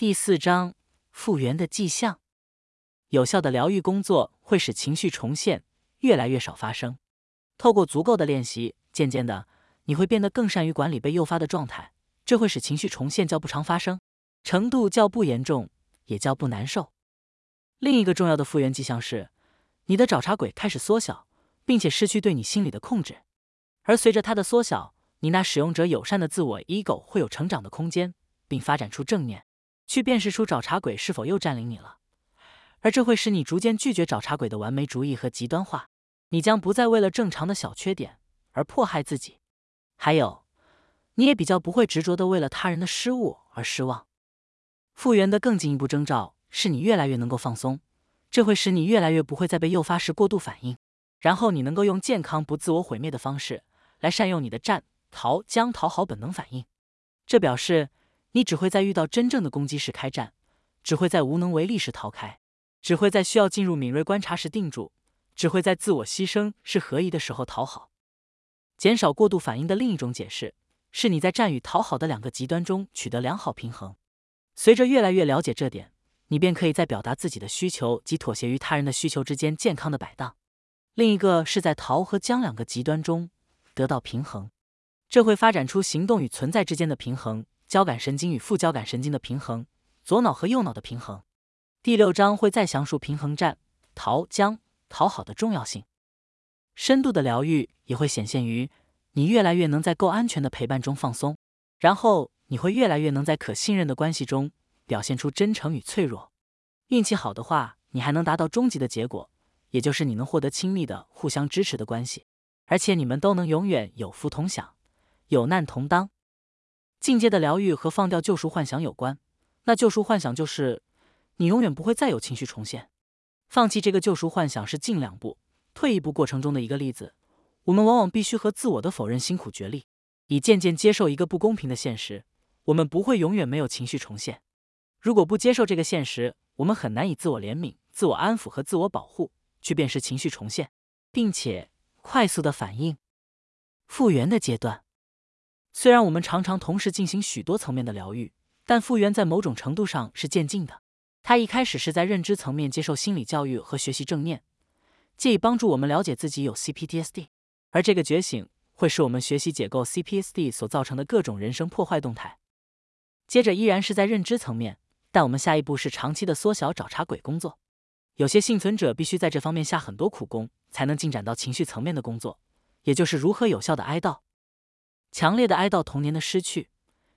第四章复原的迹象。有效的疗愈工作会使情绪重现越来越少发生。透过足够的练习，渐渐的，你会变得更善于管理被诱发的状态，这会使情绪重现较不常发生，程度较不严重，也较不难受。另一个重要的复原迹象是，你的找茬鬼开始缩小，并且失去对你心理的控制。而随着它的缩小，你那使用者友善的自我 ego 会有成长的空间，并发展出正念，去辨识出找茬鬼是否又占领你了。而这会使你逐渐拒绝找茬鬼的完美主义和极端化，你将不再为了正常的小缺点而迫害自己。还有，你也比较不会执着的为了他人的失误而失望。复原的更进一步征兆是你越来越能够放松，这会使你越来越不会在被诱发时过度反应，然后你能够用健康不自我毁灭的方式来善用你的战、逃、将、讨好本能反应。这表示你只会在遇到真正的攻击时开战，只会在无能为力时逃开。只会在需要进入敏锐观察时定住，只会在自我牺牲是合宜的时候讨好。减少过度反应的另一种解释是你在战与讨好的两个极端中取得良好平衡。随着越来越了解这点，你便可以在表达自己的需求及妥协于他人的需求之间健康的摆荡。另一个是在逃和将两个极端中得到平衡，这会发展出行动与存在之间的平衡，交感神经与副交感神经的平衡，左脑和右脑的平衡。第六章会再详述平衡战、逃、僵、讨好的重要性。深度的疗愈也会显现于你越来越能在够安全的陪伴中放松，然后你会越来越能在可信任的关系中表现出真诚与脆弱。运气好的话，你还能达到终极的结果，也就是你能获得亲密的、互相支持的关系，而且你们都能永远有福同享、有难同当。境界的疗愈和放掉救赎幻想有关，那救赎幻想就是。你永远不会再有情绪重现。放弃这个救赎幻想是进两步、退一步过程中的一个例子。我们往往必须和自我的否认辛苦角力，以渐渐接受一个不公平的现实：我们不会永远没有情绪重现。如果不接受这个现实，我们很难以自我怜悯、自我安抚和自我保护去辨识情绪重现，并且快速的反应。复原的阶段，虽然我们常常同时进行许多层面的疗愈，但复原在某种程度上是渐进的。他一开始是在认知层面接受心理教育和学习正念，借以帮助我们了解自己有 CPTSD，而这个觉醒会使我们学习解构 CPTSD 所造成的各种人生破坏动态。接着依然是在认知层面，但我们下一步是长期的缩小找茬鬼工作。有些幸存者必须在这方面下很多苦功，才能进展到情绪层面的工作，也就是如何有效的哀悼。强烈的哀悼童年的失去，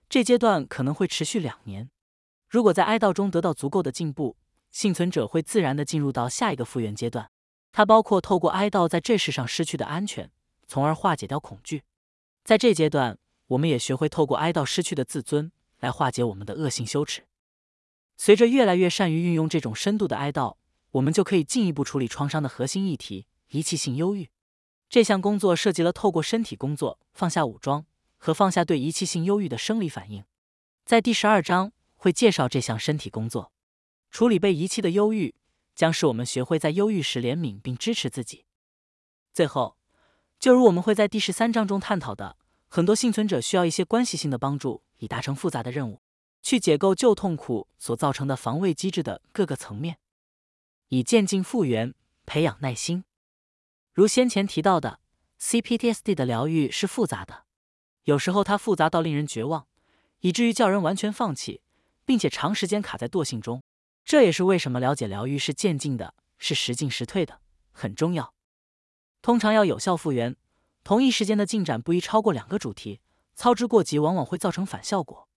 这阶段可能会持续两年。如果在哀悼中得到足够的进步，幸存者会自然地进入到下一个复原阶段。它包括透过哀悼在这世上失去的安全，从而化解掉恐惧。在这阶段，我们也学会透过哀悼失去的自尊，来化解我们的恶性羞耻。随着越来越善于运用这种深度的哀悼，我们就可以进一步处理创伤的核心议题——遗弃性忧郁。这项工作涉及了透过身体工作放下武装和放下对遗弃性忧郁的生理反应。在第十二章。会介绍这项身体工作，处理被遗弃的忧郁，将使我们学会在忧郁时怜悯并支持自己。最后，就如我们会在第十三章中探讨的，很多幸存者需要一些关系性的帮助，以达成复杂的任务，去解构旧痛苦所造成的防卫机制的各个层面，以渐进复原，培养耐心。如先前提到的，CPTSD 的疗愈是复杂的，有时候它复杂到令人绝望，以至于叫人完全放弃。并且长时间卡在惰性中，这也是为什么了解疗愈是渐进的，是时进时退的，很重要。通常要有效复原，同一时间的进展不宜超过两个主题，操之过急往往会造成反效果。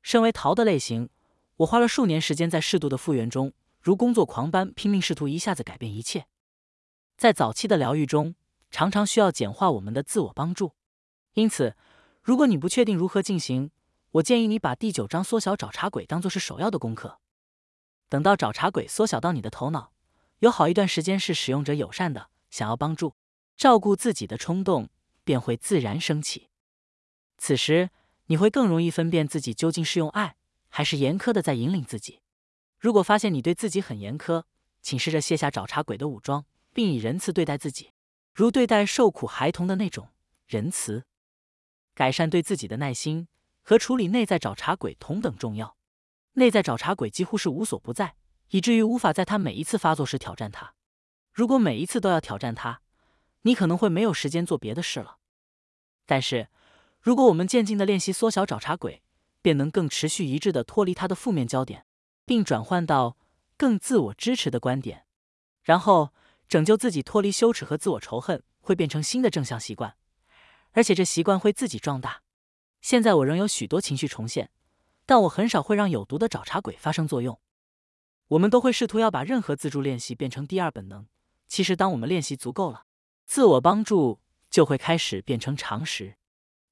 身为逃的类型，我花了数年时间在适度的复原中，如工作狂般拼命试图一下子改变一切。在早期的疗愈中，常常需要简化我们的自我帮助，因此，如果你不确定如何进行，我建议你把第九章缩小找茬鬼当做是首要的功课。等到找茬鬼缩小到你的头脑，有好一段时间是使用者友善的，想要帮助、照顾自己的冲动便会自然升起。此时，你会更容易分辨自己究竟是用爱还是严苛的在引领自己。如果发现你对自己很严苛，请试着卸下找茬鬼的武装，并以仁慈对待自己，如对待受苦孩童的那种仁慈。改善对自己的耐心。和处理内在找茬鬼同等重要。内在找茬鬼几乎是无所不在，以至于无法在他每一次发作时挑战他。如果每一次都要挑战他，你可能会没有时间做别的事了。但是，如果我们渐进的练习缩小找茬鬼，便能更持续一致的脱离他的负面焦点，并转换到更自我支持的观点，然后拯救自己脱离羞耻和自我仇恨，会变成新的正向习惯，而且这习惯会自己壮大。现在我仍有许多情绪重现，但我很少会让有毒的找茬鬼发生作用。我们都会试图要把任何自助练习变成第二本能。其实，当我们练习足够了，自我帮助就会开始变成常识。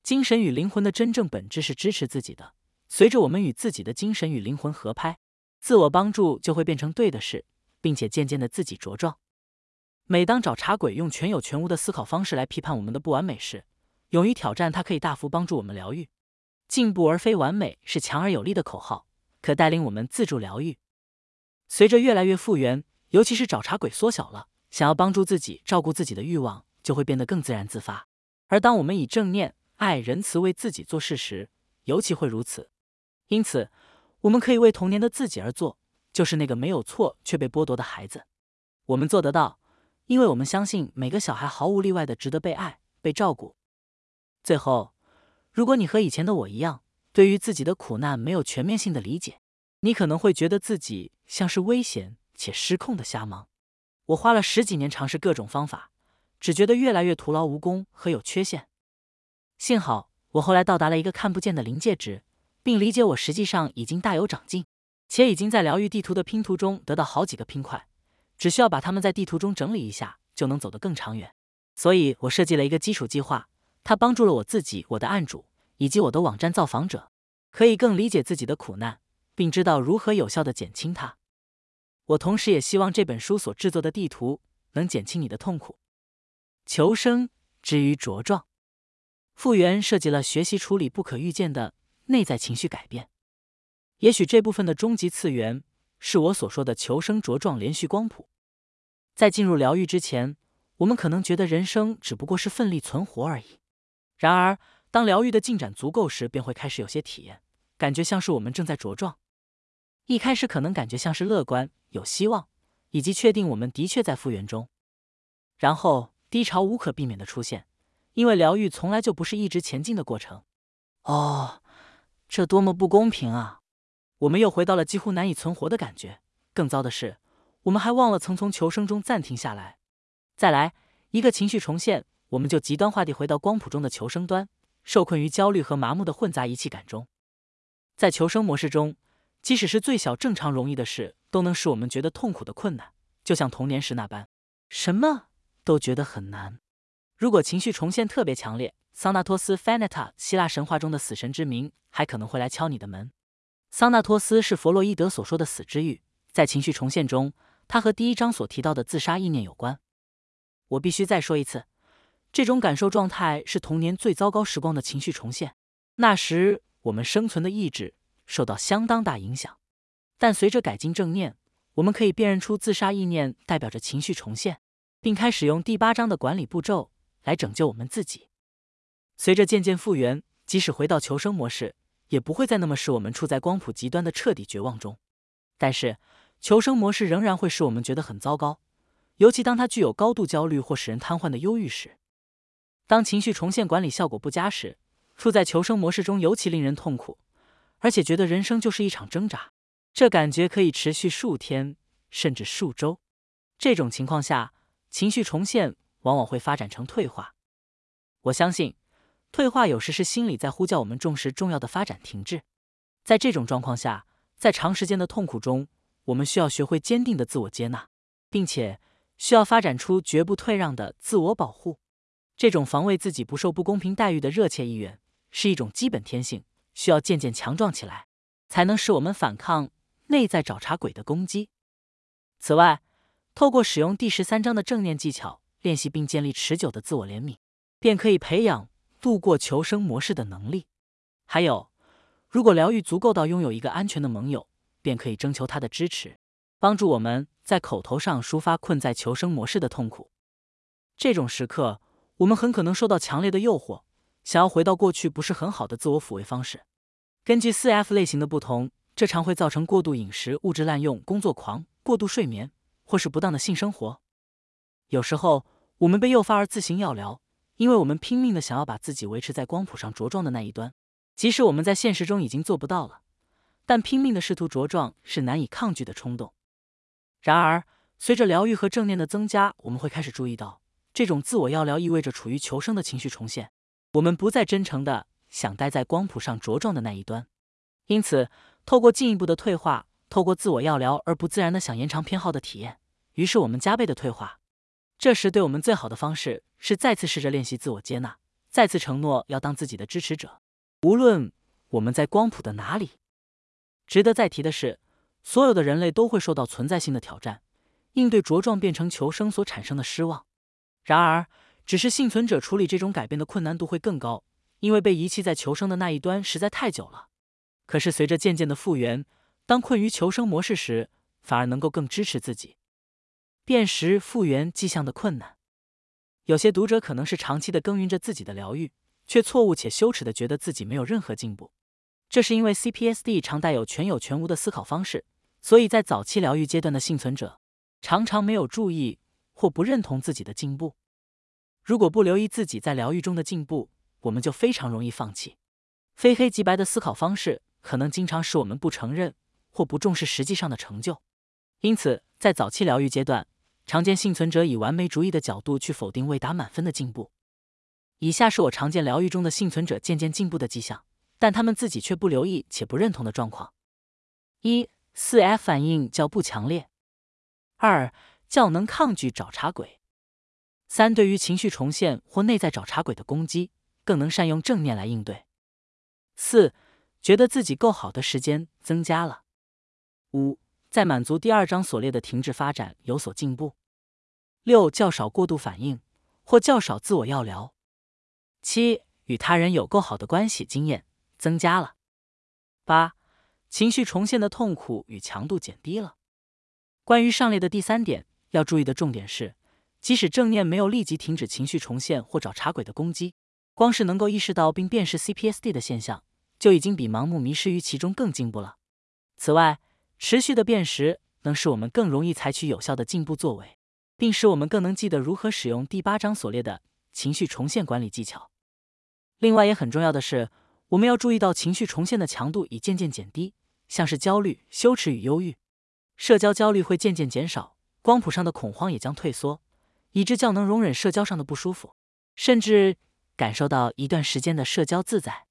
精神与灵魂的真正本质是支持自己的。随着我们与自己的精神与灵魂合拍，自我帮助就会变成对的事，并且渐渐的自己茁壮。每当找茬鬼用全有全无的思考方式来批判我们的不完美时，勇于挑战它可以大幅帮助我们疗愈。进步而非完美是强而有力的口号，可带领我们自助疗愈。随着越来越复原，尤其是找茬鬼缩小了。想要帮助自己、照顾自己的欲望就会变得更自然自发，而当我们以正念、爱、仁慈为自己做事时，尤其会如此。因此，我们可以为童年的自己而做，就是那个没有错却被剥夺的孩子。我们做得到，因为我们相信每个小孩毫无例外的值得被爱、被照顾。最后，如果你和以前的我一样，对于自己的苦难没有全面性的理解，你可能会觉得自己像是危险且失控的瞎忙。我花了十几年尝试各种方法，只觉得越来越徒劳无功和有缺陷。幸好我后来到达了一个看不见的临界值，并理解我实际上已经大有长进，且已经在疗愈地图的拼图中得到好几个拼块，只需要把它们在地图中整理一下，就能走得更长远。所以我设计了一个基础计划，它帮助了我自己、我的案主以及我的网站造访者，可以更理解自己的苦难，并知道如何有效的减轻它。我同时也希望这本书所制作的地图能减轻你的痛苦。求生之于茁壮，复原涉及了学习处理不可预见的内在情绪改变。也许这部分的终极次元是我所说的求生茁壮连续光谱。在进入疗愈之前，我们可能觉得人生只不过是奋力存活而已。然而，当疗愈的进展足够时，便会开始有些体验，感觉像是我们正在茁壮。一开始可能感觉像是乐观、有希望，以及确定我们的确在复原中。然后低潮无可避免的出现，因为疗愈从来就不是一直前进的过程。哦，这多么不公平啊！我们又回到了几乎难以存活的感觉。更糟的是，我们还忘了曾从求生中暂停下来。再来一个情绪重现，我们就极端化地回到光谱中的求生端，受困于焦虑和麻木的混杂仪器感中。在求生模式中。即使是最小正常容易的事，都能使我们觉得痛苦的困难，就像童年时那般，什么都觉得很难。如果情绪重现特别强烈，桑纳托斯 （Thanatos） 希腊神话中的死神之名还可能会来敲你的门。桑纳托斯是弗洛伊德所说的死之欲，在情绪重现中，他和第一章所提到的自杀意念有关。我必须再说一次，这种感受状态是童年最糟糕时光的情绪重现。那时我们生存的意志。受到相当大影响，但随着改进正念，我们可以辨认出自杀意念代表着情绪重现，并开始用第八章的管理步骤来拯救我们自己。随着渐渐复原，即使回到求生模式，也不会再那么使我们处在光谱极端的彻底绝望中。但是，求生模式仍然会使我们觉得很糟糕，尤其当它具有高度焦虑或使人瘫痪的忧郁时。当情绪重现管理效果不佳时，处在求生模式中尤其令人痛苦。而且觉得人生就是一场挣扎，这感觉可以持续数天甚至数周。这种情况下，情绪重现往往会发展成退化。我相信，退化有时是心理在呼叫我们重视重要的发展停滞。在这种状况下，在长时间的痛苦中，我们需要学会坚定的自我接纳，并且需要发展出绝不退让的自我保护。这种防卫自己不受不公平待遇的热切意愿，是一种基本天性。需要渐渐强壮起来，才能使我们反抗内在找茬鬼的攻击。此外，透过使用第十三章的正念技巧练习，并建立持久的自我怜悯，便可以培养度过求生模式的能力。还有，如果疗愈足够到拥有一个安全的盟友，便可以征求他的支持，帮助我们在口头上抒发困在求生模式的痛苦。这种时刻，我们很可能受到强烈的诱惑。想要回到过去不是很好的自我抚慰方式。根据四 F 类型的不同，这常会造成过度饮食、物质滥用、工作狂、过度睡眠，或是不当的性生活。有时候，我们被诱发而自行药疗，因为我们拼命的想要把自己维持在光谱上茁壮的那一端，即使我们在现实中已经做不到了，但拼命的试图茁壮是难以抗拒的冲动。然而，随着疗愈和正念的增加，我们会开始注意到，这种自我药疗意味着处于求生的情绪重现。我们不再真诚的想待在光谱上茁壮的那一端，因此，透过进一步的退化，透过自我药疗而不自然的想延长偏好的体验，于是我们加倍的退化。这时，对我们最好的方式是再次试着练习自我接纳，再次承诺要当自己的支持者，无论我们在光谱的哪里。值得再提的是，所有的人类都会受到存在性的挑战，应对茁壮变成求生所产生的失望。然而，只是幸存者处理这种改变的困难度会更高，因为被遗弃在求生的那一端实在太久了。可是随着渐渐的复原，当困于求生模式时，反而能够更支持自己。辨识复原迹象的困难，有些读者可能是长期的耕耘着自己的疗愈，却错误且羞耻的觉得自己没有任何进步。这是因为 CPSD 常带有全有全无的思考方式，所以在早期疗愈阶段的幸存者常常没有注意或不认同自己的进步。如果不留意自己在疗愈中的进步，我们就非常容易放弃。非黑即白的思考方式。可能经常使我们不承认或不重视实际上的成就，因此在早期疗愈阶段，常见幸存者以完美主义的角度去否定未达满分的进步。以下是我常见疗愈中的幸存者渐渐进步的迹象，但他们自己却不留意且不认同的状况：一、四 F 反应较不强烈；二、较能抗拒找茬鬼；三、对于情绪重现或内在找茬鬼的攻击，更能善用正念来应对；四。觉得自己够好的时间增加了。五，在满足第二章所列的停滞发展有所进步。六，较少过度反应或较少自我药疗。七，与他人有够好的关系经验增加了。八，情绪重现的痛苦与强度减低了。关于上列的第三点，要注意的重点是，即使正念没有立即停止情绪重现或找茬鬼的攻击，光是能够意识到并辨识 CPSD 的现象。就已经比盲目迷失于其中更进步了。此外，持续的辨识能使我们更容易采取有效的进步作为，并使我们更能记得如何使用第八章所列的情绪重现管理技巧。另外，也很重要的是，我们要注意到情绪重现的强度已渐渐减低，像是焦虑、羞耻与忧郁，社交焦虑会渐渐减少，光谱上的恐慌也将退缩，以致较能容忍社交上的不舒服，甚至感受到一段时间的社交自在。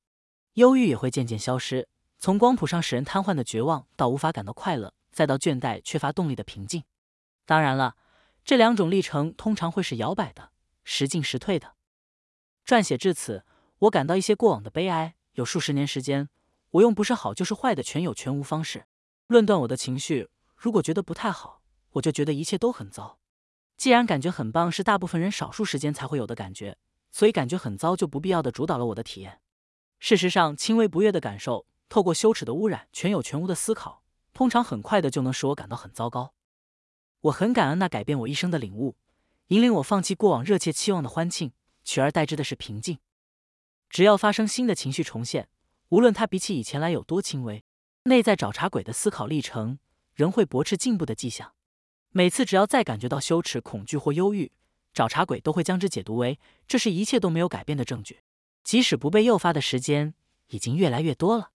忧郁也会渐渐消失，从光谱上使人瘫痪的绝望，到无法感到快乐，再到倦怠、缺乏动力的平静。当然了，这两种历程通常会是摇摆的，时进时退的。撰写至此，我感到一些过往的悲哀。有数十年时间，我用不是好就是坏的全有全无方式论断我的情绪。如果觉得不太好，我就觉得一切都很糟。既然感觉很棒是大部分人少数时间才会有的感觉，所以感觉很糟就不必要的主导了我的体验。事实上，轻微不悦的感受，透过羞耻的污染、全有全无的思考，通常很快的就能使我感到很糟糕。我很感恩那改变我一生的领悟，引领我放弃过往热切期望的欢庆，取而代之的是平静。只要发生新的情绪重现，无论它比起以前来有多轻微，内在找茬鬼的思考历程仍会驳斥进步的迹象。每次只要再感觉到羞耻、恐惧或忧郁，找茬鬼都会将之解读为这是一切都没有改变的证据。即使不被诱发的时间已经越来越多了。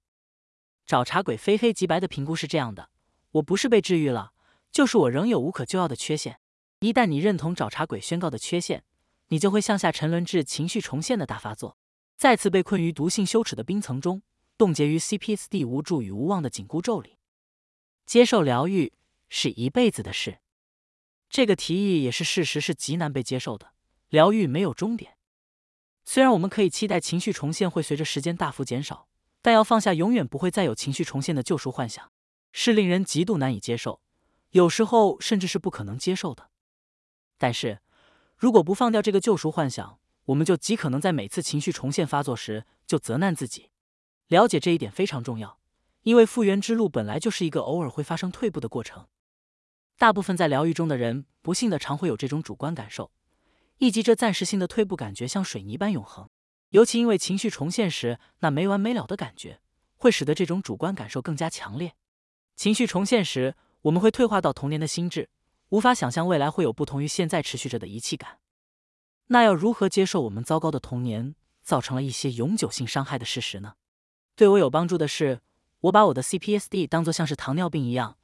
找茬鬼非黑即白的评估是这样的：我不是被治愈了，就是我仍有无可救药的缺陷。一旦你认同找茬鬼宣告的缺陷，你就会向下沉沦至情绪重现的大发作，再次被困于毒性羞耻的冰层中，冻结于 CPSD 无助与无望的紧箍咒里。接受疗愈是一辈子的事，这个提议也是事实，是极难被接受的。疗愈没有终点。虽然我们可以期待情绪重现会随着时间大幅减少，但要放下永远不会再有情绪重现的救赎幻想，是令人极度难以接受，有时候甚至是不可能接受的。但是，如果不放掉这个救赎幻想，我们就极可能在每次情绪重现发作时就责难自己。了解这一点非常重要，因为复原之路本来就是一个偶尔会发生退步的过程。大部分在疗愈中的人，不幸的常会有这种主观感受。以及这暂时性的退步感觉像水泥般永恒，尤其因为情绪重现时那没完没了的感觉，会使得这种主观感受更加强烈。情绪重现时，我们会退化到童年的心智，无法想象未来会有不同于现在持续着的遗弃感。那要如何接受我们糟糕的童年造成了一些永久性伤害的事实呢？对我有帮助的是，我把我的 CPSD 当作像是糖尿病一样，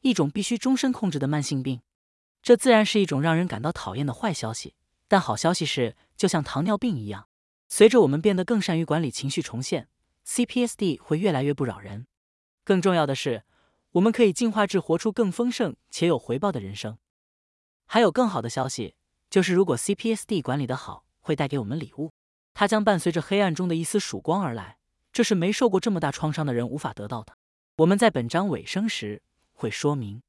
一种必须终身控制的慢性病。这自然是一种让人感到讨厌的坏消息，但好消息是，就像糖尿病一样，随着我们变得更善于管理情绪重现，CPSD 会越来越不扰人。更重要的是，我们可以进化至活出更丰盛且有回报的人生。还有更好的消息，就是如果 CPSD 管理得好，会带给我们礼物。它将伴随着黑暗中的一丝曙光而来，这是没受过这么大创伤的人无法得到的。我们在本章尾声时会说明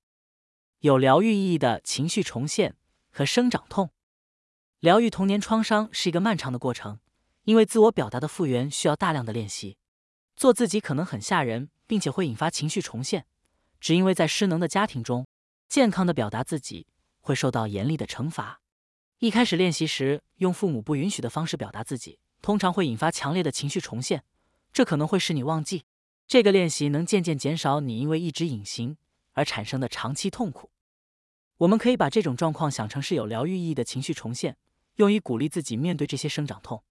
有疗愈意义的情绪重现和生长痛。疗愈童年创伤是一个漫长的过程，因为自我表达的复原需要大量的练习。做自己可能很吓人，并且会引发情绪重现。只因为在失能的家庭中，健康的表达自己会受到严厉的惩罚。一开始练习时，用父母不允许的方式表达自己，通常会引发强烈的情绪重现。这可能会使你忘记。这个练习能渐渐减少你因为一直隐形而产生的长期痛苦。我们可以把这种状况想成是有疗愈意义的情绪重现，用以鼓励自己面对这些生长痛。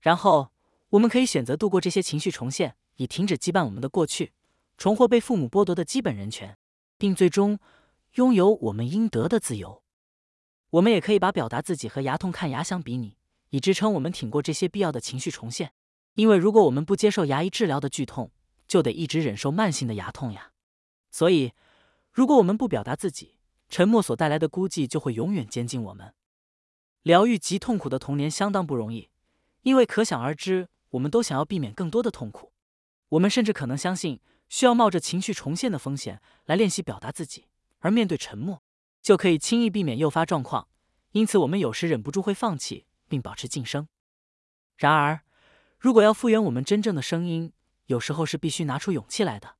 然后，我们可以选择度过这些情绪重现，以停止羁绊我们的过去。重获被父母剥夺的基本人权，并最终拥有我们应得的自由。我们也可以把表达自己和牙痛看牙相比拟，以支撑我们挺过这些必要的情绪重现。因为如果我们不接受牙医治疗的剧痛，就得一直忍受慢性的牙痛呀。所以，如果我们不表达自己，沉默所带来的孤寂就会永远监禁我们。疗愈极痛苦的童年相当不容易，因为可想而知，我们都想要避免更多的痛苦。我们甚至可能相信。需要冒着情绪重现的风险来练习表达自己，而面对沉默，就可以轻易避免诱发状况。因此，我们有时忍不住会放弃并保持噤声。然而，如果要复原我们真正的声音，有时候是必须拿出勇气来的。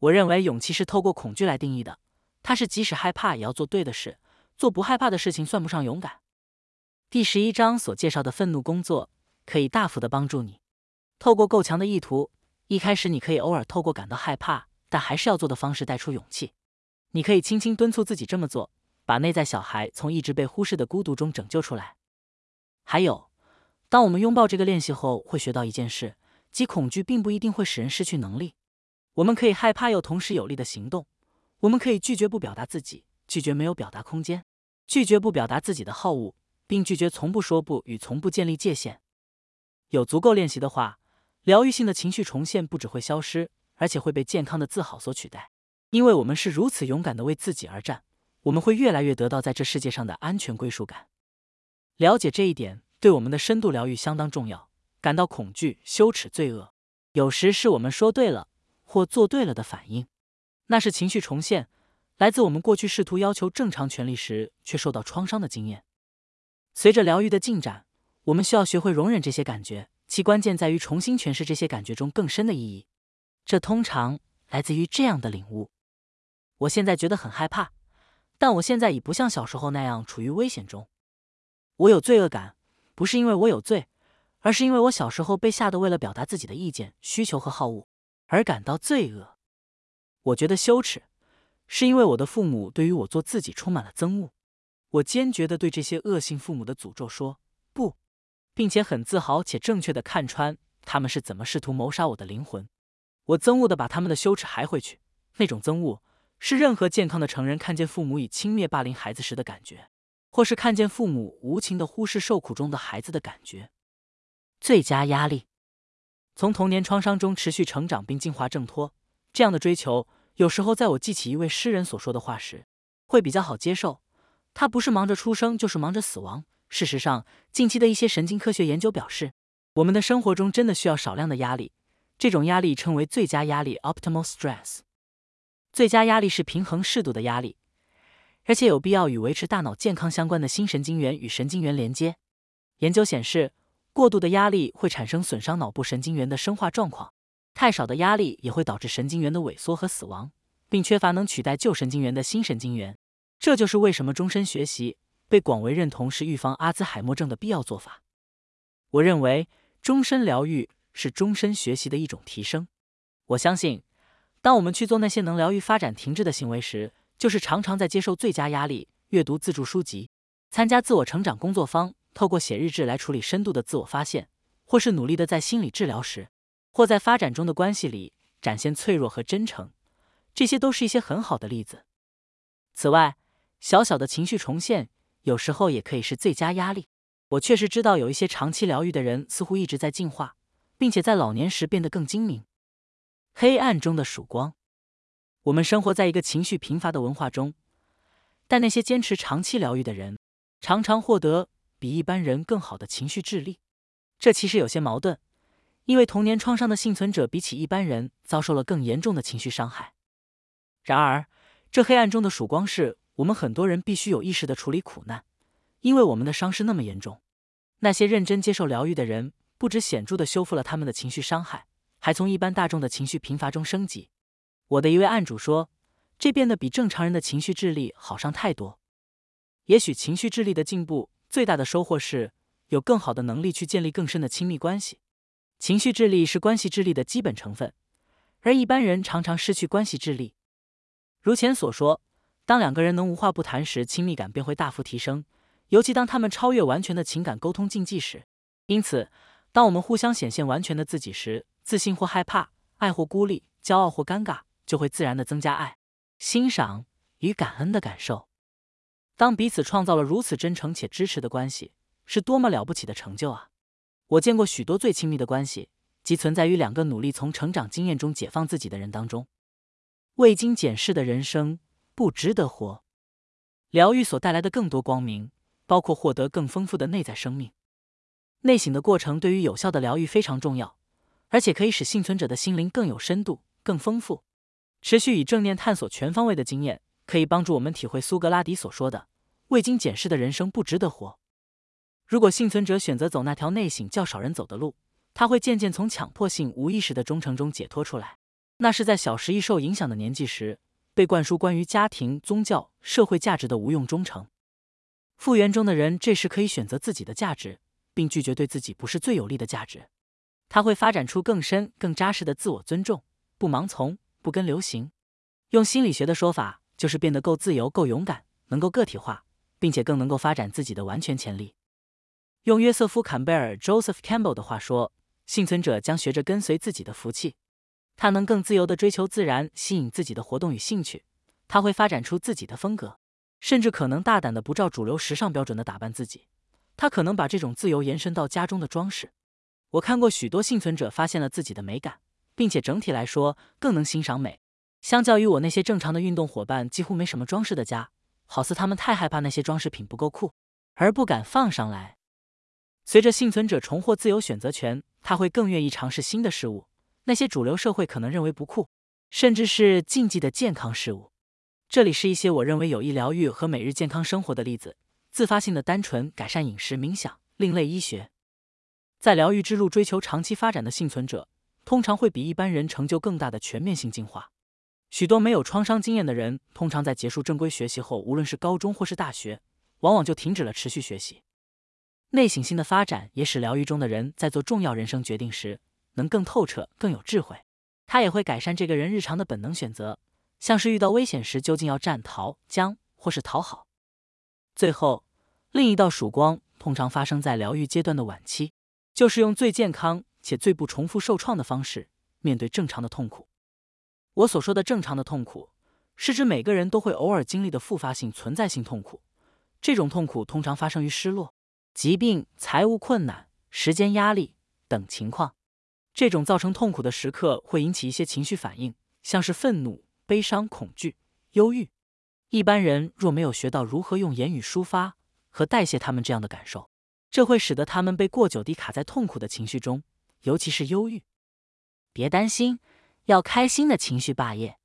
我认为勇气是透过恐惧来定义的，它是即使害怕也要做对的事，做不害怕的事情算不上勇敢。第十一章所介绍的愤怒工作可以大幅的帮助你，透过够强的意图。一开始，你可以偶尔透过感到害怕，但还是要做的方式带出勇气。你可以轻轻敦促自己这么做，把内在小孩从一直被忽视的孤独中拯救出来。还有，当我们拥抱这个练习后，会学到一件事，即恐惧并不一定会使人失去能力。我们可以害怕又同时有力的行动。我们可以拒绝不表达自己，拒绝没有表达空间，拒绝不表达自己的好恶，并拒绝从不说不与从不建立界限。有足够练习的话。疗愈性的情绪重现不只会消失，而且会被健康的自豪所取代。因为我们是如此勇敢地为自己而战，我们会越来越得到在这世界上的安全归属感。了解这一点对我们的深度疗愈相当重要。感到恐惧、羞耻、罪恶，有时是我们说对了或做对了的反应，那是情绪重现，来自我们过去试图要求正常权利时却受到创伤的经验。随着疗愈的进展，我们需要学会容忍这些感觉。其关键在于重新诠释这些感觉中更深的意义，这通常来自于这样的领悟：我现在觉得很害怕，但我现在已不像小时候那样处于危险中。我有罪恶感，不是因为我有罪，而是因为我小时候被吓得为了表达自己的意见、需求和好恶而感到罪恶。我觉得羞耻，是因为我的父母对于我做自己充满了憎恶。我坚决地对这些恶性父母的诅咒说不。并且很自豪且正确地看穿他们是怎么试图谋杀我的灵魂。我憎恶的把他们的羞耻还回去。那种憎恶是任何健康的成人看见父母以轻蔑霸凌孩子时的感觉，或是看见父母无情的忽视受苦中的孩子的感觉。最佳压力，从童年创伤中持续成长并进化挣脱，这样的追求有时候在我记起一位诗人所说的话时，会比较好接受。他不是忙着出生，就是忙着死亡。事实上，近期的一些神经科学研究表示，我们的生活中真的需要少量的压力。这种压力称为最佳压力 （optimal stress）。最佳压力是平衡适度的压力，而且有必要与维持大脑健康相关的新神经元与神经元连接。研究显示，过度的压力会产生损伤脑部神经元的生化状况，太少的压力也会导致神经元的萎缩和死亡，并缺乏能取代旧神经元的新神经元。这就是为什么终身学习。被广为认同是预防阿兹海默症的必要做法。我认为终身疗愈是终身学习的一种提升。我相信，当我们去做那些能疗愈发展停滞的行为时，就是常常在接受最佳压力，阅读自助书籍，参加自我成长工作坊，透过写日志来处理深度的自我发现，或是努力的在心理治疗时，或在发展中的关系里展现脆弱和真诚，这些都是一些很好的例子。此外，小小的情绪重现有时候也可以是最佳压力。我确实知道有一些长期疗愈的人似乎一直在进化，并且在老年时变得更精明。黑暗中的曙光，我们生活在一个情绪贫乏的文化中，但那些坚持长期疗愈的人，常常获得比一般人更好的情绪智力。这其实有些矛盾，因为童年创伤的幸存者比起一般人遭受了更严重的情绪伤害。然而，这黑暗中的曙光是我们很多人必须有意识地处理苦难，因为我们的伤势那么严重。那些认真接受疗愈的人，不止显著地修复了他们的情绪伤害，还从一般大众的情绪贫乏中升级。我的一位案主说，这变得比正常人的情绪智力好上太多。也许情绪智力的进步最大的收获是有更好的能力去建立更深的亲密关系。情绪智力是关系智力的基本成分，而一般人常常失去关系智力。如前所说，当两个人能无话不谈时，亲密感便会大幅提升，尤其当他们超越完全的情感沟通禁忌时。因此，当我们互相显现完全的自己时，自信或害怕、爱或孤立、骄傲或尴尬，就会自然地增加爱、欣赏与感恩的感受。当彼此创造了如此真诚且支持的关系，是多么了不起的成就啊！我见过许多最亲密的关系，即存在于两个努力从成长经验中解放自己的人当中。未经检视的人生不值得活。疗愈所带来的更多光明，包括获得更丰富的内在生命。内省的过程对于有效的疗愈非常重要，而且可以使幸存者的心灵更有深度、更丰富。持续以正念探索全方位的经验，可以帮助我们体会苏格拉底所说的“未经检视的人生不值得活”。如果幸存者选择走那条内省较少人走的路，他会渐渐从强迫性无意识的忠诚中解脱出来。那是在小时易受影响的年纪时，被灌输关于家庭、宗教、社会价值的无用忠诚。复原中的人这时可以选择自己的价值，并拒绝对自己不是最有利的价值。他会发展出更深、更扎实的自我尊重，不盲从，不跟流行。用心理学的说法，就是变得够自由、够勇敢，能够个体化，并且更能够发展自己的完全潜力。用约瑟夫·坎贝尔 （Joseph Campbell） 的话说，幸存者将学着跟随自己的福气。他能更自由地追求自然，吸引自己的活动与兴趣。他会发展出自己的风格，甚至可能大胆地不照主流时尚标准的打扮自己。他可能把这种自由延伸到家中的装饰。我看过许多幸存者发现了自己的美感，并且整体来说更能欣赏美。相较于我那些正常的运动伙伴几乎没什么装饰的家，好似他们太害怕那些装饰品不够酷，而不敢放上来。随着幸存者重获自由选择权，他会更愿意尝试新的事物。那些主流社会可能认为不酷，甚至是禁忌的健康事物，这里是一些我认为有益疗愈和每日健康生活的例子：自发性的单纯改善饮食、冥想、另类医学。在疗愈之路追求长期发展的幸存者，通常会比一般人成就更大的全面性进化。许多没有创伤经验的人，通常在结束正规学习后，无论是高中或是大学，往往就停止了持续学习。内省性的发展也使疗愈中的人在做重要人生决定时，能更透彻、更有智慧，它也会改善这个人日常的本能选择，像是遇到危险时究竟要战、逃、僵或是讨好。最后，另一道曙光通常发生在疗愈阶段的晚期，就是用最健康且最不重复受创的方式面对正常的痛苦。我所说的正常的痛苦，是指每个人都会偶尔经历的复发性存在性痛苦。这种痛苦通常发生于失落、疾病、财务困难、时间压力等情况。这种造成痛苦的时刻会引起一些情绪反应，像是愤怒、悲伤、恐惧、忧郁。一般人若没有学到如何用言语抒发和代谢他们这样的感受，这会使得他们被过久地卡在痛苦的情绪中，尤其是忧郁。别担心，要开心的情绪霸业。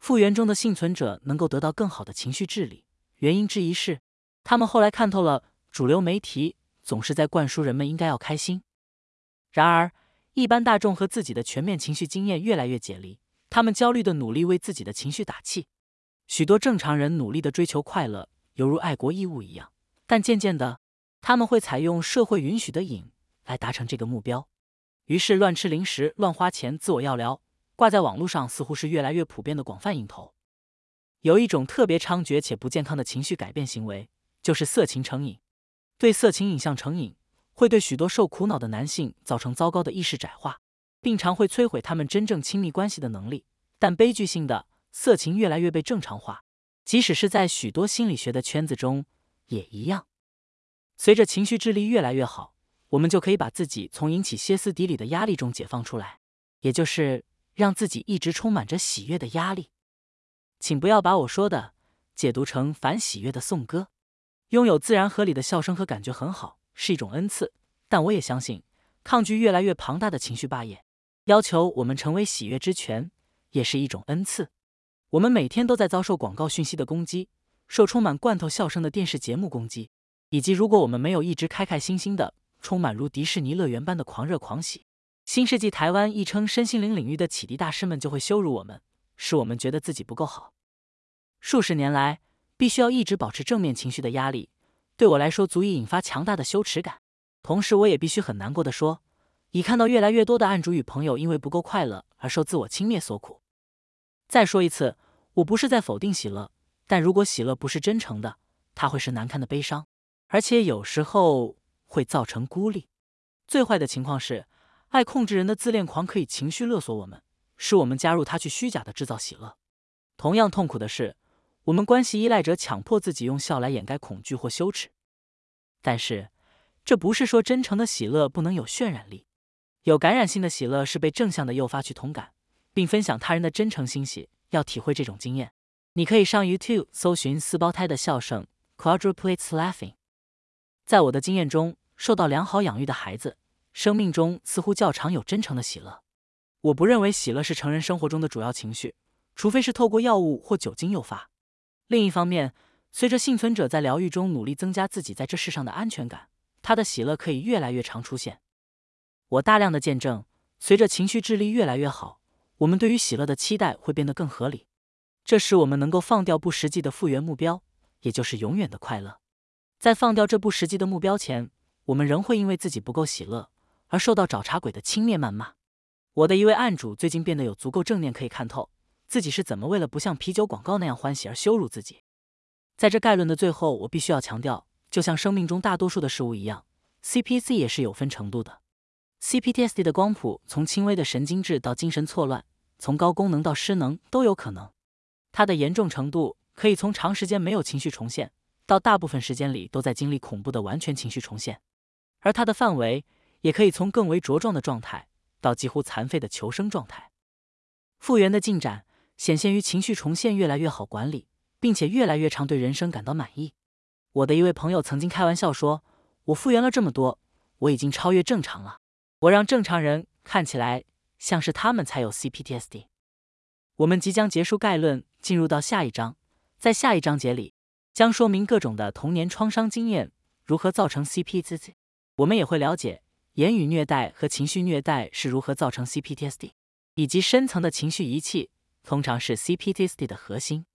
复原中的幸存者能够得到更好的情绪治理，原因之一是他们后来看透了主流媒体总是在灌输人们应该要开心。然而，一般大众和自己的全面情绪经验越来越解离，他们焦虑地努力为自己的情绪打气。许多正常人努力地追求快乐，犹如爱国义务一样，但渐渐的，他们会采用社会允许的瘾来达成这个目标。于是，乱吃零食、乱花钱、自我药疗、挂在网络上似乎是越来越普遍的广泛瘾头。有一种特别猖獗且不健康的情绪改变行为，就是色情成瘾。对色情影像成瘾，会对许多受苦恼的男性造成糟糕的意识窄化，并常会摧毁他们真正亲密关系的能力。但悲剧性的，色情越来越被正常化，即使是在许多心理学的圈子中也一样。随着情绪智力越来越好，我们就可以把自己从引起歇斯底里的压力中解放出来，也就是让自己一直充满着喜悦的压力。请不要把我说的解读成反喜悦的颂歌。拥有自然合理的笑声和感觉很好，是一种恩赐。但我也相信，抗拒越来越庞大的情绪霸业，要求我们成为喜悦之泉，也是一种恩赐。我们每天都在遭受广告讯息的攻击，受充满罐头笑声的电视节目攻击，以及如果我们没有一直开开心心的，充满如迪士尼乐园般的狂热狂喜，新世纪台湾亦称身心灵领域的启迪大师们就会羞辱我们。使我们觉得自己不够好。数十年来，必须要一直保持正面情绪的压力，对我来说足以引发强大的羞耻感。同时，我也必须很难过的说，已看到越来越多的案主与朋友因为不够快乐而受自我轻蔑所苦。再说一次，我不是在否定喜乐，但如果喜乐不是真诚的，它会是难堪的悲伤，而且有时候会造成孤立。最坏的情况是，爱控制人的自恋狂可以情绪勒索我们。使我们加入他去虚假的制造喜乐。同样痛苦的是，我们关系依赖者强迫自己用笑来掩盖恐惧或羞耻。但是，这不是说真诚的喜乐不能有渲染力。有感染性的喜乐是被正向的诱发去同感，并分享他人的真诚欣喜。要体会这种经验，你可以上 YouTube 搜寻“四胞胎的笑声 ”（Quadruplets Laughing）。在我的经验中，受到良好养育的孩子，生命中似乎较常有真诚的喜乐。我不认为喜乐是成人生活中的主要情绪，除非是透过药物或酒精诱发。另一方面，随着幸存者在疗愈中努力增加自己在这世上的安全感，他的喜乐可以越来越常出现。我大量的见证，随着情绪智力越来越好，我们对于喜乐的期待会变得更合理。这使我们能够放掉不实际的复原目标，也就是永远的快乐。在放掉这不实际的目标前，我们仍会因为自己不够喜乐而受到找茬鬼的轻蔑谩骂。我的一位案主最近变得有足够正念，可以看透自己是怎么为了不像啤酒广告那样欢喜而羞辱自己。在这概论的最后，我必须要强调，就像生命中大多数的事物一样，CPTSD 也是有分程度的。CPTSD 的光谱从轻微的神经质到精神错乱，从高功能到失能都有可能。它的严重程度可以从长时间没有情绪重现，到大部分时间里都在经历恐怖的完全情绪重现，而它的范围也可以从更为茁壮的状态。到几乎残废的求生状态，复原的进展显现于情绪重现越来越好管理，并且越来越常对人生感到满意。我的一位朋友曾经开玩笑说：“我复原了这么多，我已经超越正常了。我让正常人看起来像是他们才有 CPTSD。”我们即将结束概论，进入到下一章，在下一章节里将说明各种的童年创伤经验如何造成 CPTSD。我们也会了解。言语虐待和情绪虐待是如何造成 CPTSD，以及深层的情绪遗弃通常是 CPTSD 的核心。